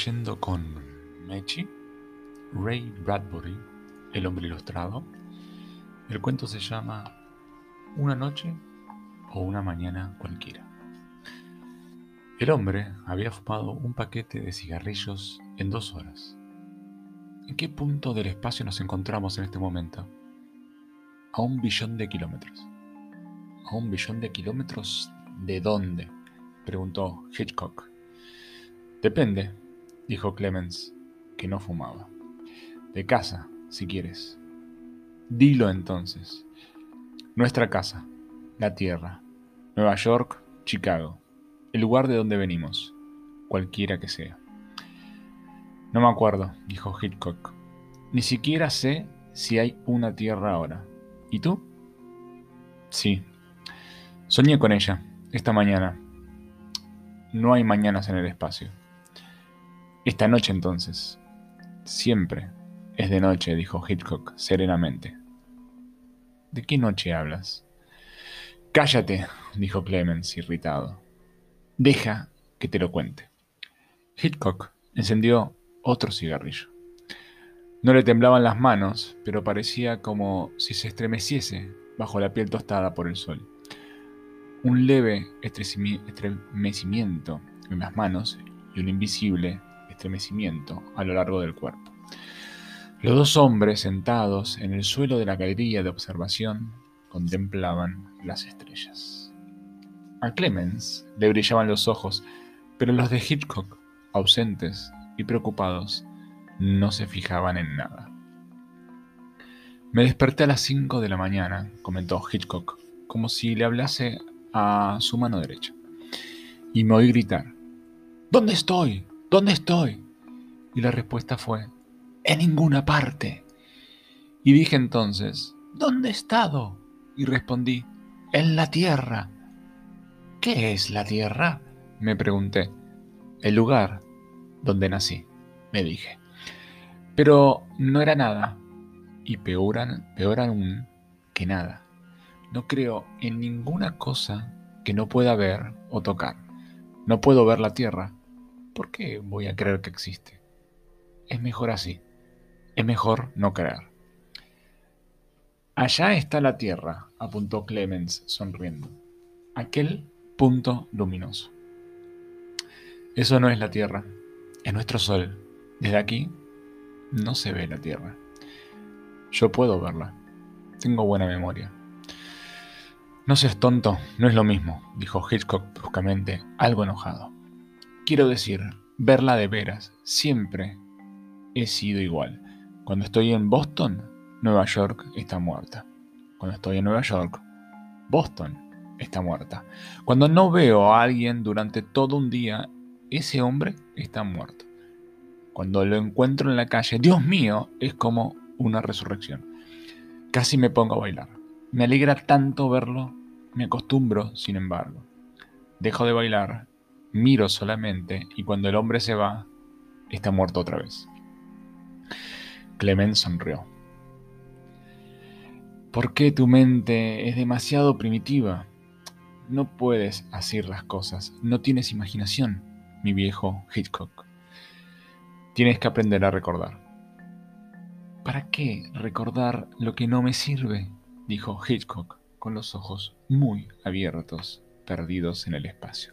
leyendo con Mechi, Ray Bradbury, El hombre ilustrado. El cuento se llama Una noche o una mañana cualquiera. El hombre había fumado un paquete de cigarrillos en dos horas. ¿En qué punto del espacio nos encontramos en este momento? A un billón de kilómetros. ¿A un billón de kilómetros de dónde? preguntó Hitchcock. Depende, dijo Clemens, que no fumaba. De casa, si quieres. Dilo entonces. Nuestra casa, la Tierra, Nueva York, Chicago, el lugar de donde venimos, cualquiera que sea. No me acuerdo, dijo Hitchcock. Ni siquiera sé si hay una Tierra ahora. ¿Y tú? Sí. Soñé con ella, esta mañana. No hay mañanas en el espacio. Esta noche entonces. Siempre es de noche, dijo Hitchcock serenamente. ¿De qué noche hablas? Cállate, dijo Clemens, irritado. Deja que te lo cuente. Hitchcock encendió otro cigarrillo. No le temblaban las manos, pero parecía como si se estremeciese bajo la piel tostada por el sol. Un leve estremecimiento en las manos y un invisible estremecimiento a lo largo del cuerpo. Los dos hombres sentados en el suelo de la galería de observación contemplaban las estrellas. A Clemens le brillaban los ojos, pero los de Hitchcock, ausentes y preocupados, no se fijaban en nada. Me desperté a las 5 de la mañana, comentó Hitchcock, como si le hablase a su mano derecha, y me oí gritar, ¿Dónde estoy? ¿Dónde estoy? Y la respuesta fue, en ninguna parte. Y dije entonces, ¿dónde he estado? Y respondí, en la tierra. ¿Qué es la tierra? Me pregunté. El lugar donde nací, me dije. Pero no era nada. Y peor, peor aún que nada. No creo en ninguna cosa que no pueda ver o tocar. No puedo ver la tierra, ¿por qué voy a creer que existe? Es mejor así. Es mejor no creer. Allá está la Tierra, apuntó Clemens sonriendo. Aquel punto luminoso. Eso no es la Tierra, es nuestro Sol. Desde aquí no se ve la Tierra. Yo puedo verla. Tengo buena memoria. No seas tonto, no es lo mismo, dijo Hitchcock bruscamente, algo enojado. Quiero decir, verla de veras, siempre he sido igual. Cuando estoy en Boston, Nueva York está muerta. Cuando estoy en Nueva York, Boston está muerta. Cuando no veo a alguien durante todo un día, ese hombre está muerto. Cuando lo encuentro en la calle, Dios mío, es como una resurrección. Casi me pongo a bailar. Me alegra tanto verlo, me acostumbro, sin embargo. Dejo de bailar Miro solamente y cuando el hombre se va, está muerto otra vez. Clement sonrió. ¿Por qué tu mente es demasiado primitiva? No puedes hacer las cosas, no tienes imaginación, mi viejo Hitchcock. Tienes que aprender a recordar. ¿Para qué recordar lo que no me sirve? dijo Hitchcock con los ojos muy abiertos, perdidos en el espacio.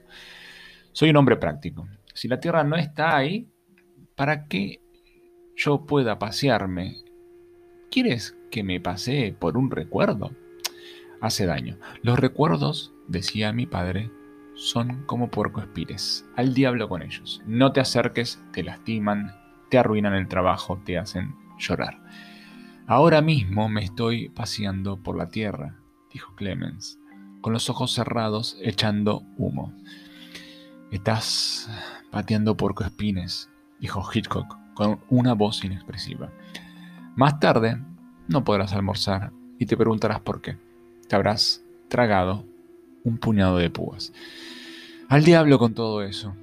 Soy un hombre práctico. Si la Tierra no está ahí, ¿para qué yo pueda pasearme? ¿Quieres que me pasee por un recuerdo? Hace daño. Los recuerdos, decía mi padre, son como puercoespines. Al diablo con ellos. No te acerques, te lastiman, te arruinan el trabajo, te hacen llorar. Ahora mismo me estoy paseando por la tierra, dijo Clemens, con los ojos cerrados echando humo. Estás pateando espines, dijo Hitchcock con una voz inexpresiva. Más tarde no podrás almorzar y te preguntarás por qué. Te habrás tragado un puñado de púas. Al diablo con todo eso.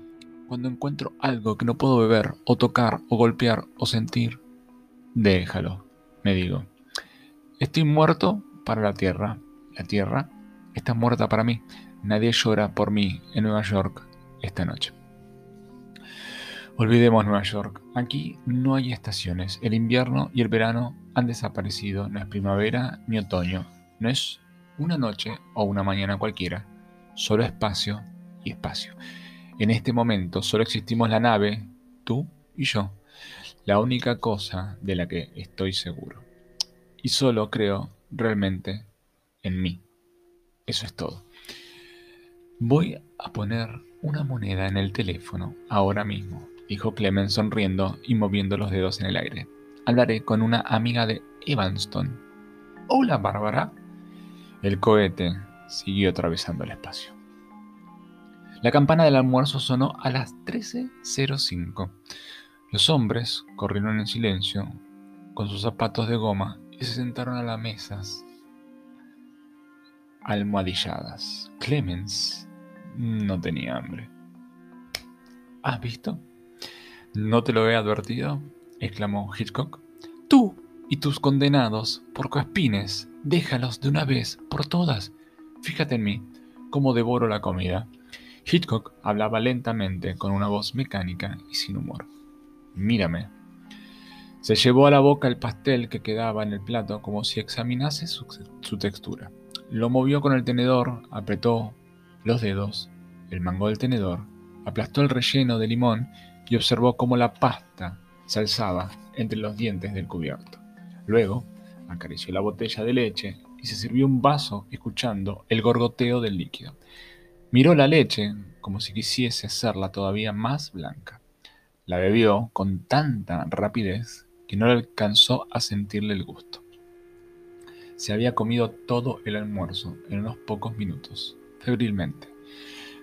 Cuando encuentro algo que no puedo beber, o tocar, o golpear, o sentir, déjalo, me digo. Estoy muerto para la tierra. La tierra está muerta para mí. Nadie llora por mí en Nueva York esta noche. Olvidemos Nueva York. Aquí no hay estaciones. El invierno y el verano han desaparecido. No es primavera ni otoño. No es una noche o una mañana cualquiera. Solo espacio y espacio. En este momento solo existimos la nave, tú y yo. La única cosa de la que estoy seguro. Y solo creo realmente en mí. Eso es todo. Voy a poner una moneda en el teléfono ahora mismo dijo Clemens sonriendo y moviendo los dedos en el aire. Hablaré con una amiga de Evanston. Hola, Bárbara. El cohete siguió atravesando el espacio. La campana del almuerzo sonó a las 13.05. Los hombres corrieron en silencio con sus zapatos de goma y se sentaron a las mesas almohadilladas. Clemens no tenía hambre. ¿Has visto? ¿No te lo he advertido? exclamó Hitchcock. Tú y tus condenados porcoespines, déjalos de una vez por todas. Fíjate en mí, cómo devoro la comida. Hitchcock hablaba lentamente, con una voz mecánica y sin humor. Mírame. Se llevó a la boca el pastel que quedaba en el plato como si examinase su, su textura. Lo movió con el tenedor, apretó los dedos, el mango del tenedor, aplastó el relleno de limón y observó cómo la pasta se alzaba entre los dientes del cubierto. Luego acarició la botella de leche y se sirvió un vaso escuchando el gorgoteo del líquido. Miró la leche como si quisiese hacerla todavía más blanca. La bebió con tanta rapidez que no le alcanzó a sentirle el gusto. Se había comido todo el almuerzo en unos pocos minutos, febrilmente.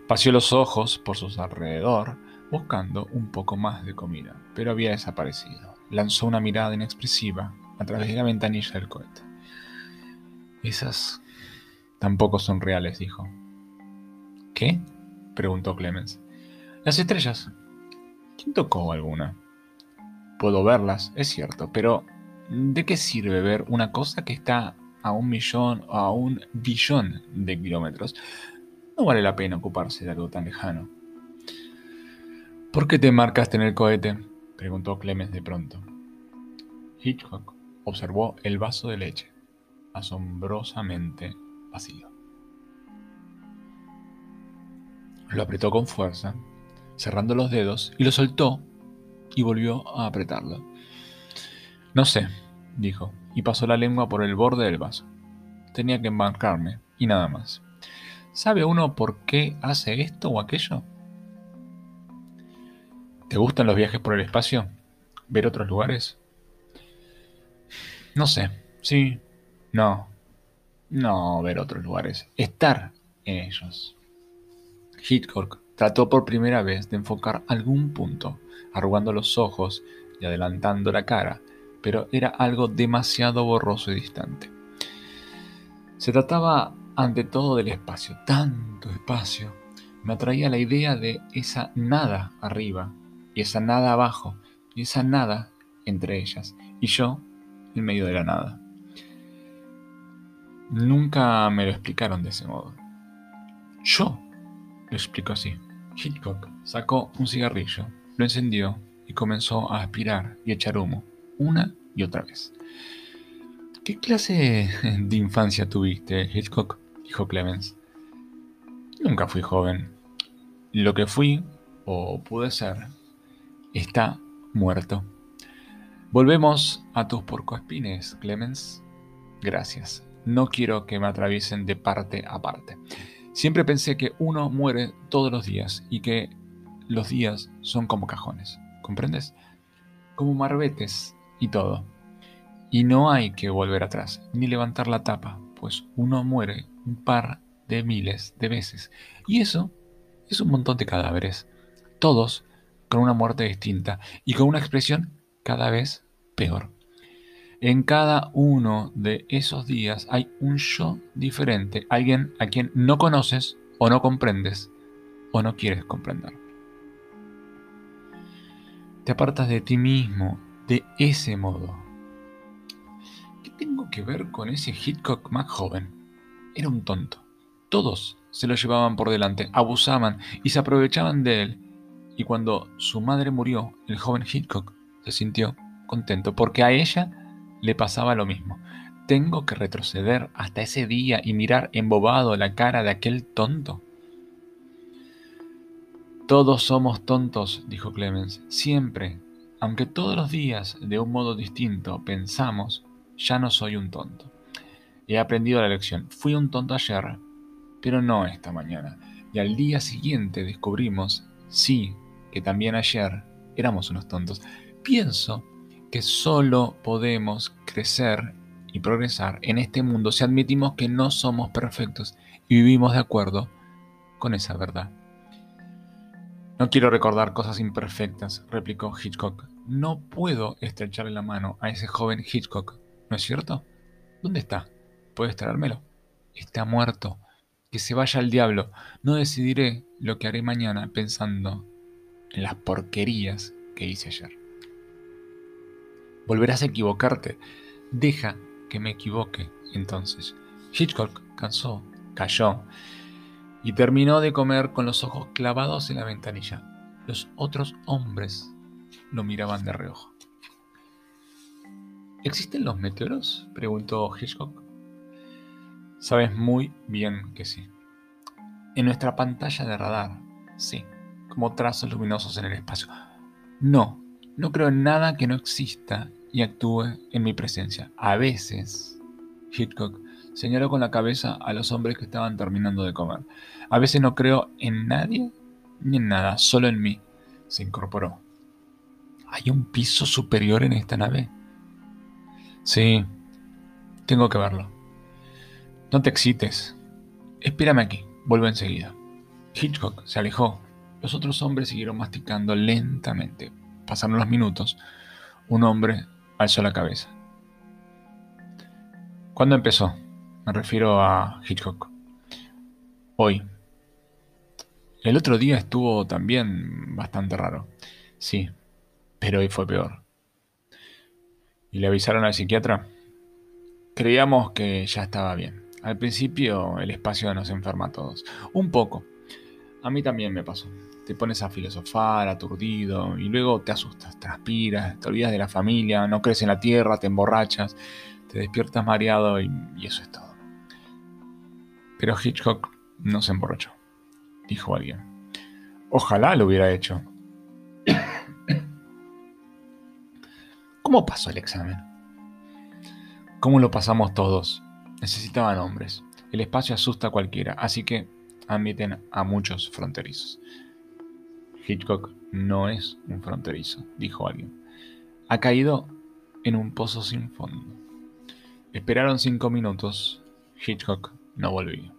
Paseó los ojos por sus alrededor, buscando un poco más de comida, pero había desaparecido. Lanzó una mirada inexpresiva a través de la ventanilla del cohete. Esas tampoco son reales, dijo. ¿Qué? preguntó Clemens. Las estrellas. ¿Quién tocó alguna? Puedo verlas, es cierto, pero ¿de qué sirve ver una cosa que está a un millón o a un billón de kilómetros? No vale la pena ocuparse de algo tan lejano. ¿Por qué te marcaste en el cohete? preguntó Clemens de pronto. Hitchcock observó el vaso de leche, asombrosamente vacío. Lo apretó con fuerza, cerrando los dedos, y lo soltó y volvió a apretarlo. No sé, dijo, y pasó la lengua por el borde del vaso. Tenía que embarcarme, y nada más. ¿Sabe uno por qué hace esto o aquello? ¿Te gustan los viajes por el espacio? ¿Ver otros lugares? No sé. Sí. No. No ver otros lugares. Estar en ellos. Hitchcock trató por primera vez de enfocar algún punto, arrugando los ojos y adelantando la cara, pero era algo demasiado borroso y distante. Se trataba ante todo del espacio, tanto espacio. Me atraía la idea de esa nada arriba, y esa nada abajo, y esa nada entre ellas, y yo en medio de la nada. Nunca me lo explicaron de ese modo. Yo lo explico así. Hitchcock sacó un cigarrillo, lo encendió y comenzó a aspirar y echar humo, una y otra vez. ¿Qué clase de infancia tuviste, Hitchcock? Dijo Clemens. Nunca fui joven. Lo que fui, o pude ser, está muerto. Volvemos a tus porcoespines, Clemens. Gracias. No quiero que me atraviesen de parte a parte. Siempre pensé que uno muere todos los días y que los días son como cajones. ¿Comprendes? Como marbetes y todo. Y no hay que volver atrás, ni levantar la tapa, pues uno muere un par de miles de veces. Y eso es un montón de cadáveres. Todos con una muerte distinta y con una expresión cada vez peor. En cada uno de esos días hay un yo diferente, alguien a quien no conoces o no comprendes o no quieres comprender. Te apartas de ti mismo de ese modo. ¿Qué tengo que ver con ese Hitchcock más joven? Era un tonto. Todos se lo llevaban por delante, abusaban y se aprovechaban de él Y cuando su madre murió, el joven Hitchcock se sintió contento porque a ella le pasaba lo mismo. Tengo que retroceder hasta ese día y mirar embobado la cara de aquel tonto. Todos somos tontos, dijo Clemens, siempre, aunque todos los días, de un modo distinto, pensamos, ya no soy un tonto. He aprendido la lección. Fui un tonto ayer, pero no esta mañana. Y al día siguiente descubrimos, sí, que también ayer éramos unos tontos. Pienso que solo podemos crecer y progresar en este mundo si admitimos que no somos perfectos y vivimos de acuerdo con esa verdad. No quiero recordar cosas imperfectas, replicó Hitchcock. No puedo estrecharle la mano a ese joven Hitchcock, ¿no es cierto? ¿Dónde está? ¿Puedes traérmelo? Está muerto. Que se vaya al diablo. No decidiré lo que haré mañana pensando en las porquerías que hice ayer. Volverás a equivocarte. Deja que me equivoque entonces. Hitchcock cansó, cayó y terminó de comer con los ojos clavados en la ventanilla. Los otros hombres lo miraban de reojo. ¿Existen los meteoros? preguntó Hitchcock. Sabes muy bien que sí. En nuestra pantalla de radar, sí, como trazos luminosos en el espacio. No, no creo en nada que no exista y actúe en mi presencia. A veces, Hitchcock señaló con la cabeza a los hombres que estaban terminando de comer. A veces no creo en nadie ni en nada, solo en mí. Se incorporó. ¿Hay un piso superior en esta nave? Sí, tengo que verlo. No te excites. Espérame aquí, vuelvo enseguida. Hitchcock se alejó. Los otros hombres siguieron masticando lentamente. Pasaron los minutos. Un hombre alzó la cabeza. ¿Cuándo empezó? Me refiero a Hitchcock. Hoy. El otro día estuvo también bastante raro. Sí, pero hoy fue peor. ¿Y le avisaron al psiquiatra? Creíamos que ya estaba bien. Al principio el espacio nos enferma a todos. Un poco. A mí también me pasó. Te pones a filosofar, aturdido, y luego te asustas, transpiras, te olvidas de la familia, no crees en la tierra, te emborrachas, te despiertas mareado y, y eso es todo. Pero Hitchcock no se emborrachó, dijo alguien. Ojalá lo hubiera hecho. ¿Cómo pasó el examen? ¿Cómo lo pasamos todos? Necesitaban hombres. El espacio asusta a cualquiera, así que admiten a muchos fronterizos. Hitchcock no es un fronterizo, dijo alguien. Ha caído en un pozo sin fondo. Esperaron cinco minutos. Hitchcock no volvió.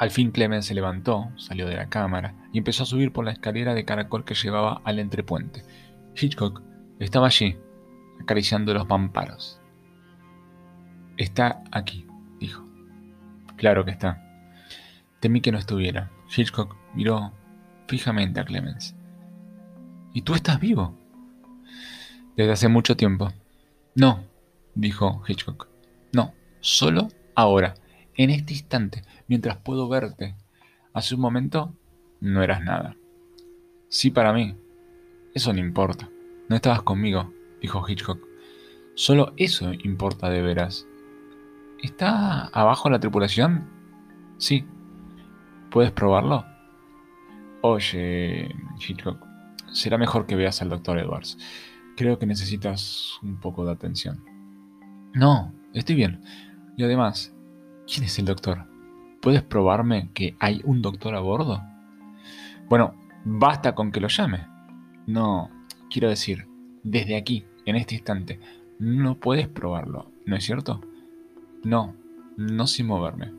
Al fin Clemens se levantó, salió de la cámara y empezó a subir por la escalera de caracol que llevaba al entrepuente. Hitchcock estaba allí, acariciando los mamparos. Está aquí, dijo. Claro que está. Temí que no estuviera. Hitchcock miró fijamente a Clemens. ¿Y tú estás vivo? Desde hace mucho tiempo. No, dijo Hitchcock. No, solo ahora, en este instante, mientras puedo verte. Hace un momento no eras nada. Sí para mí. Eso no importa. No estabas conmigo, dijo Hitchcock. Solo eso importa de veras. ¿Está abajo la tripulación? Sí, ¿Puedes probarlo? Oye, Hitchcock, será mejor que veas al doctor Edwards. Creo que necesitas un poco de atención. No, estoy bien. Y además, ¿quién es el doctor? ¿Puedes probarme que hay un doctor a bordo? Bueno, basta con que lo llame. No, quiero decir, desde aquí, en este instante, no puedes probarlo, ¿no es cierto? No, no sin moverme.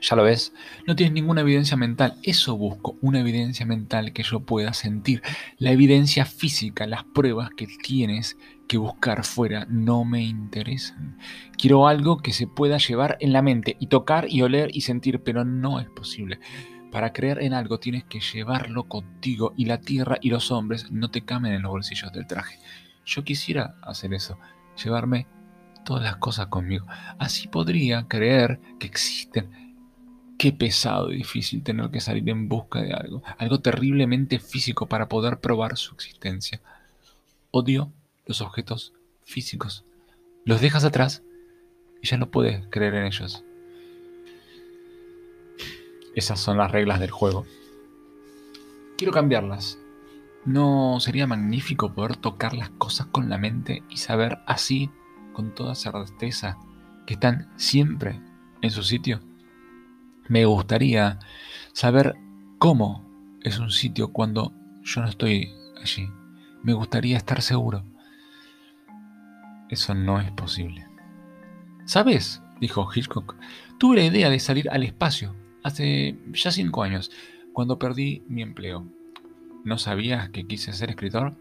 Ya lo ves, no tienes ninguna evidencia mental. Eso busco, una evidencia mental que yo pueda sentir. La evidencia física, las pruebas que tienes que buscar fuera no me interesan. Quiero algo que se pueda llevar en la mente y tocar y oler y sentir, pero no es posible. Para creer en algo tienes que llevarlo contigo y la tierra y los hombres no te camen en los bolsillos del traje. Yo quisiera hacer eso, llevarme todas las cosas conmigo. Así podría creer que existen Qué pesado y difícil tener que salir en busca de algo, algo terriblemente físico para poder probar su existencia. Odio los objetos físicos. Los dejas atrás y ya no puedes creer en ellos. Esas son las reglas del juego. Quiero cambiarlas. ¿No sería magnífico poder tocar las cosas con la mente y saber así, con toda certeza, que están siempre en su sitio? Me gustaría saber cómo es un sitio cuando yo no estoy allí. Me gustaría estar seguro. Eso no es posible. ¿Sabes? dijo Hitchcock. Tuve la idea de salir al espacio hace ya cinco años, cuando perdí mi empleo. ¿No sabías que quise ser escritor?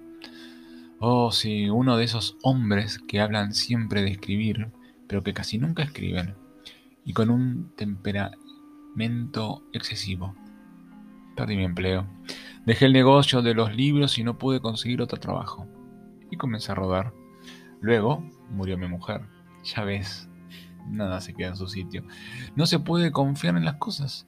Oh, sí, uno de esos hombres que hablan siempre de escribir, pero que casi nunca escriben, y con un temperamento excesivo. Perdí mi empleo. Dejé el negocio de los libros y no pude conseguir otro trabajo. Y comencé a rodar. Luego murió mi mujer. Ya ves, nada se queda en su sitio. No se puede confiar en las cosas.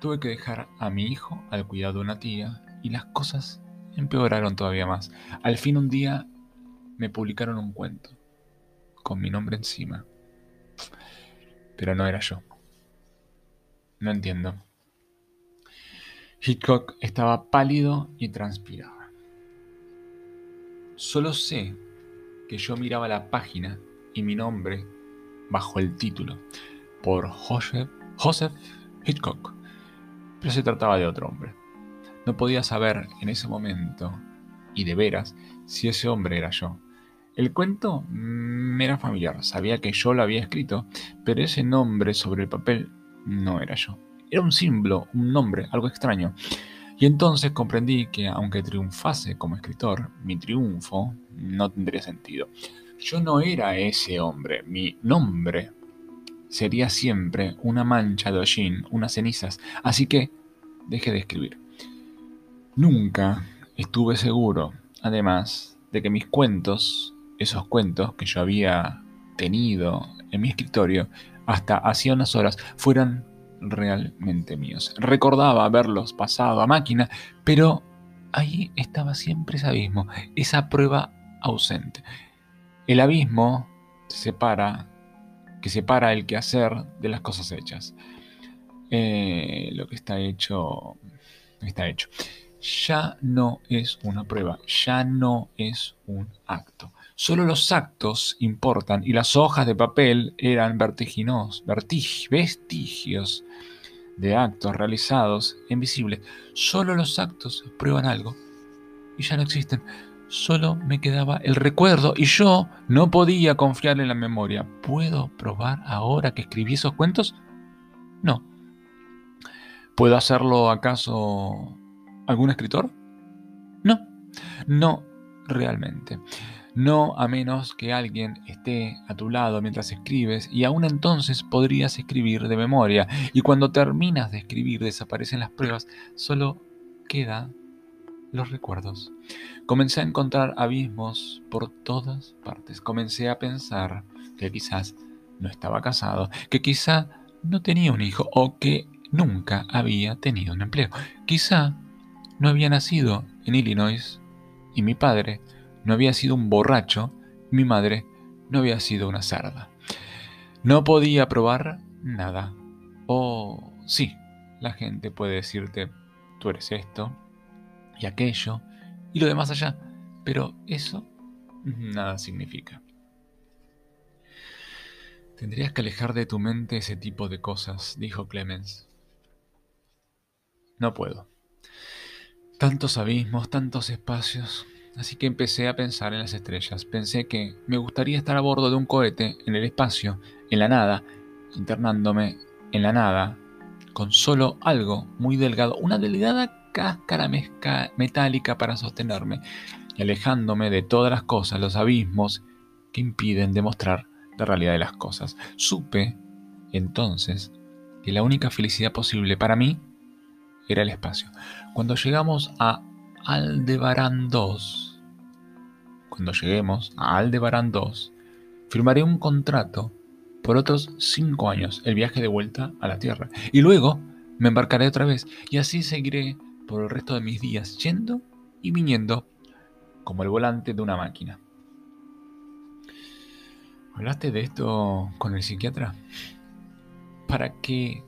Tuve que dejar a mi hijo al cuidado de una tía y las cosas empeoraron todavía más. Al fin un día me publicaron un cuento con mi nombre encima. Pero no era yo. No entiendo. Hitchcock estaba pálido y transpiraba. Solo sé que yo miraba la página y mi nombre bajo el título por Joseph, Hitchcock, pero se trataba de otro hombre. No podía saber en ese momento, y de veras, si ese hombre era yo. El cuento me era familiar, sabía que yo lo había escrito, pero ese nombre sobre el papel no era yo. Era un símbolo, un nombre, algo extraño. Y entonces comprendí que aunque triunfase como escritor, mi triunfo no tendría sentido. Yo no era ese hombre, mi nombre sería siempre una mancha de hollín, unas cenizas, así que dejé de escribir. Nunca estuve seguro, además, de que mis cuentos, esos cuentos que yo había tenido en mi escritorio hasta hacía unas horas, fueran realmente míos. Recordaba haberlos pasado a máquina, pero ahí estaba siempre ese abismo, esa prueba ausente. El abismo separa, que separa el quehacer de las cosas hechas. Eh, lo que está hecho, está hecho. Ya no es una prueba, ya no es un acto. Solo los actos importan y las hojas de papel eran vertiginos, vestigios de actos realizados invisibles. Solo los actos prueban algo y ya no existen solo me quedaba el recuerdo y yo no podía confiar en la memoria. ¿Puedo probar ahora que escribí esos cuentos? No. ¿Puedo hacerlo acaso algún escritor? No. No, realmente. No a menos que alguien esté a tu lado mientras escribes y aún entonces podrías escribir de memoria y cuando terminas de escribir desaparecen las pruebas, solo queda los recuerdos. Comencé a encontrar abismos por todas partes. Comencé a pensar que quizás no estaba casado, que quizá no tenía un hijo o que nunca había tenido un empleo. Quizá no había nacido en Illinois y mi padre no había sido un borracho, mi madre no había sido una sarda. No podía probar nada. O sí, la gente puede decirte, tú eres esto, y aquello y lo demás allá. Pero eso nada significa. Tendrías que alejar de tu mente ese tipo de cosas, dijo Clemens. No puedo. Tantos abismos, tantos espacios. Así que empecé a pensar en las estrellas. Pensé que me gustaría estar a bordo de un cohete en el espacio, en la nada, internándome en la nada, con solo algo muy delgado, una delgada cáscara metálica para sostenerme y alejándome de todas las cosas, los abismos que impiden demostrar la realidad de las cosas. Supe entonces que la única felicidad posible para mí era el espacio. Cuando llegamos a Aldebarán 2, cuando lleguemos a Aldebarán 2, firmaré un contrato por otros cinco años, el viaje de vuelta a la Tierra. Y luego me embarcaré otra vez y así seguiré por el resto de mis días yendo y viniendo como el volante de una máquina. ¿Hablaste de esto con el psiquiatra? ¿Para qué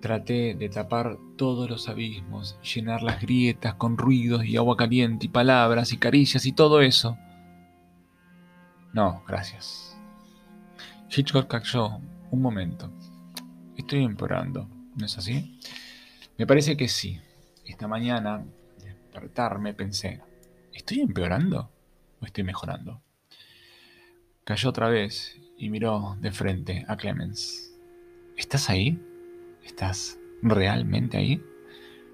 traté de tapar todos los abismos, llenar las grietas con ruidos y agua caliente y palabras y caricias y todo eso? No, gracias. Hitchcock cayó un momento. Estoy empeorando, ¿no es así? Me parece que sí. Esta mañana, despertarme, pensé, ¿estoy empeorando o estoy mejorando? Cayó otra vez y miró de frente a Clemens. ¿Estás ahí? ¿Estás realmente ahí?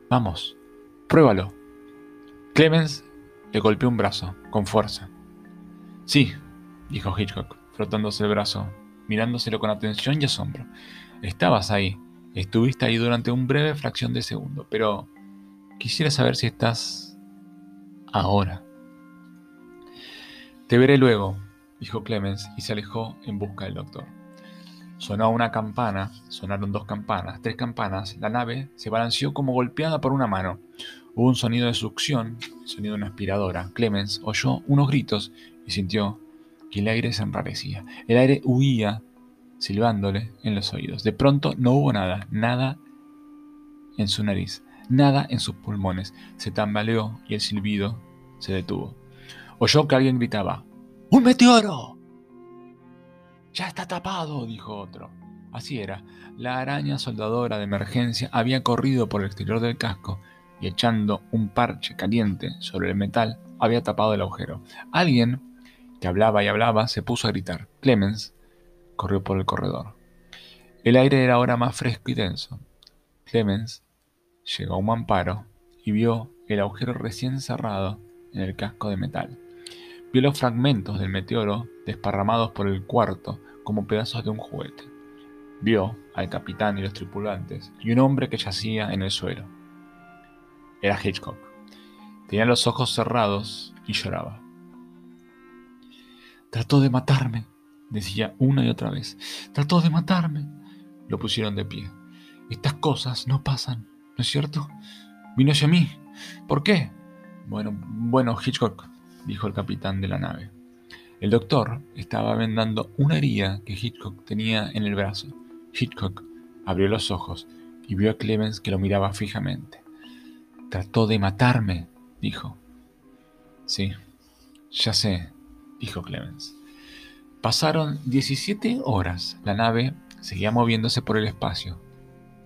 Vamos, pruébalo. Clemens le golpeó un brazo, con fuerza. Sí, dijo Hitchcock, frotándose el brazo, mirándoselo con atención y asombro. Estabas ahí, estuviste ahí durante un breve fracción de segundo, pero quisiera saber si estás ahora. Te veré luego, dijo Clemens y se alejó en busca del doctor. Sonó una campana, sonaron dos campanas, tres campanas, la nave se balanceó como golpeada por una mano. Hubo un sonido de succión, el sonido de una aspiradora. Clemens oyó unos gritos y sintió que el aire se enrarecía. El aire huía, silbándole en los oídos. De pronto no hubo nada, nada en su nariz, nada en sus pulmones. Se tambaleó y el silbido se detuvo. Oyó que alguien gritaba, ¡Un meteoro! Ya está tapado, dijo otro. Así era. La araña soldadora de emergencia había corrido por el exterior del casco y echando un parche caliente sobre el metal había tapado el agujero. Alguien que hablaba y hablaba se puso a gritar. Clemens corrió por el corredor. El aire era ahora más fresco y denso. Clemens llegó a un mamparo y vio el agujero recién cerrado en el casco de metal. Vio los fragmentos del meteoro desparramados por el cuarto como pedazos de un juguete. Vio al capitán y los tripulantes y un hombre que yacía en el suelo. Era Hitchcock. Tenía los ojos cerrados y lloraba. Trató de matarme, decía una y otra vez. Trató de matarme. Lo pusieron de pie. Estas cosas no pasan, ¿no es cierto? Vino hacia mí. ¿Por qué? Bueno, bueno, Hitchcock, dijo el capitán de la nave. El doctor estaba vendando una herida que Hitchcock tenía en el brazo. Hitchcock abrió los ojos y vio a Clemens que lo miraba fijamente. Trató de matarme, dijo. Sí, ya sé, dijo Clemens. Pasaron 17 horas. La nave seguía moviéndose por el espacio.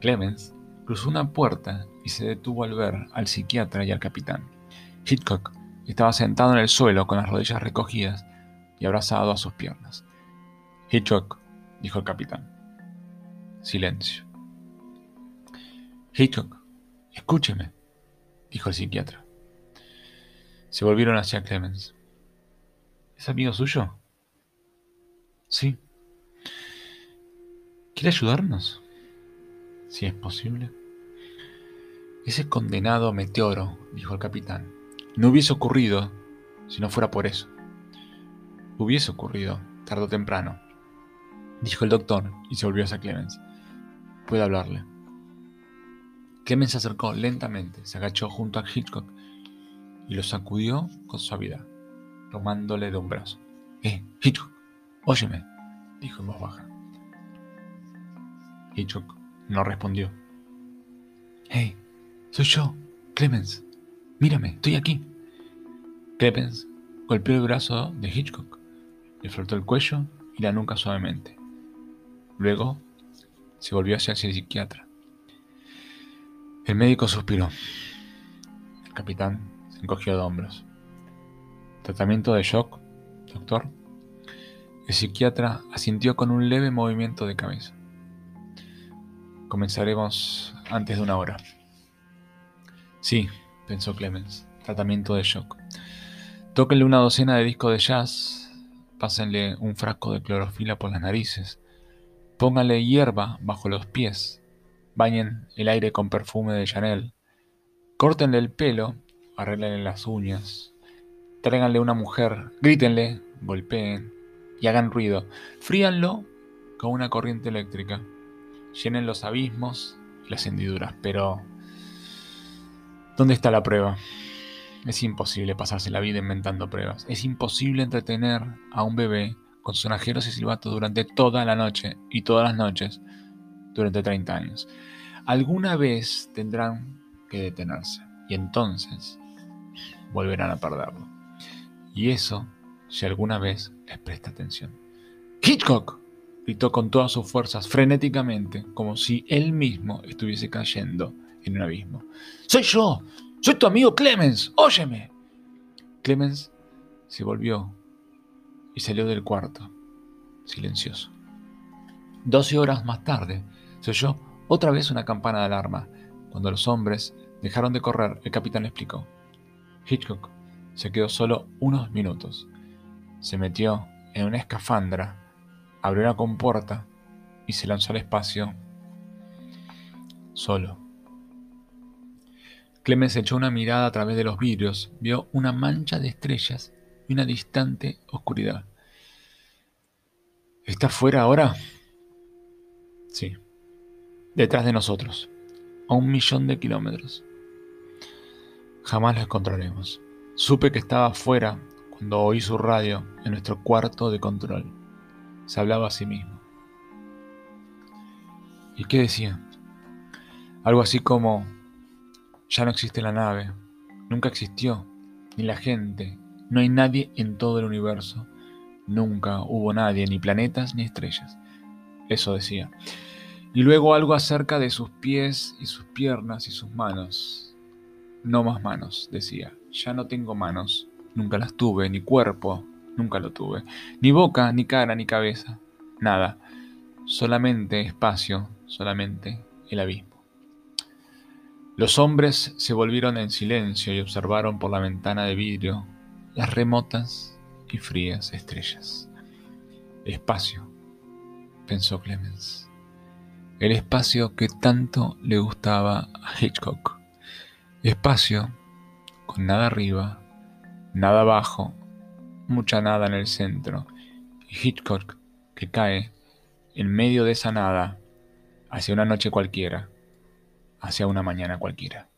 Clemens cruzó una puerta y se detuvo al ver al psiquiatra y al capitán. Hitchcock estaba sentado en el suelo con las rodillas recogidas y abrazado a sus piernas. Hitchcock, dijo el capitán. Silencio. Hitchcock, escúcheme, dijo el psiquiatra. Se volvieron hacia Clemens. ¿Es amigo suyo? Sí. ¿Quiere ayudarnos? Si es posible. Ese condenado meteoro, dijo el capitán, no hubiese ocurrido si no fuera por eso. Hubiese ocurrido, tarde o temprano, dijo el doctor y se volvió hacia Clemens. Puede hablarle. Clemens se acercó lentamente, se agachó junto a Hitchcock y lo sacudió con suavidad, tomándole de un brazo. Eh, Hitchcock, óyeme, dijo en voz baja. Hitchcock no respondió. Hey, soy yo, Clemens. Mírame, estoy aquí. Clemens golpeó el brazo de Hitchcock, le frotó el cuello y la nuca suavemente. Luego se volvió hacia el psiquiatra. El médico suspiró. El capitán se encogió de hombros. ¿Tratamiento de shock, doctor? El psiquiatra asintió con un leve movimiento de cabeza. Comenzaremos antes de una hora. Sí, pensó Clemens. Tratamiento de shock. Tóquenle una docena de discos de jazz, pásenle un frasco de clorofila por las narices, pónganle hierba bajo los pies, bañen el aire con perfume de Chanel, córtenle el pelo, arreglenle las uñas, tráiganle una mujer, grítenle, golpeen y hagan ruido, fríanlo con una corriente eléctrica, llenen los abismos y las hendiduras, pero ¿dónde está la prueba? Es imposible pasarse la vida inventando pruebas. Es imposible entretener a un bebé con sonajeros y silbatos durante toda la noche y todas las noches durante 30 años. Alguna vez tendrán que detenerse y entonces volverán a perderlo. Y eso si alguna vez les presta atención. Hitchcock gritó con todas sus fuerzas, frenéticamente, como si él mismo estuviese cayendo en un abismo. ¡Soy yo! ¡Soy tu amigo Clemens! ¡Óyeme! Clemens se volvió y salió del cuarto, silencioso. Doce horas más tarde, se oyó otra vez una campana de alarma. Cuando los hombres dejaron de correr, el capitán explicó. Hitchcock se quedó solo unos minutos. Se metió en una escafandra, abrió una compuerta y se lanzó al espacio solo. Clemens echó una mirada a través de los vidrios, vio una mancha de estrellas y una distante oscuridad. ¿Está fuera ahora? Sí. Detrás de nosotros, a un millón de kilómetros. Jamás lo encontraremos. Supe que estaba fuera cuando oí su radio en nuestro cuarto de control. Se hablaba a sí mismo. ¿Y qué decía? Algo así como, ya no existe la nave, nunca existió, ni la gente, no hay nadie en todo el universo, nunca hubo nadie, ni planetas ni estrellas. Eso decía. Y luego algo acerca de sus pies y sus piernas y sus manos. No más manos, decía. Ya no tengo manos, nunca las tuve, ni cuerpo, nunca lo tuve, ni boca, ni cara, ni cabeza, nada, solamente espacio, solamente el abismo. Los hombres se volvieron en silencio y observaron por la ventana de vidrio las remotas y frías estrellas. Espacio, pensó Clemens. El espacio que tanto le gustaba a Hitchcock. Espacio con nada arriba, nada abajo, mucha nada en el centro, y Hitchcock que cae en medio de esa nada hacia una noche cualquiera, hacia una mañana cualquiera.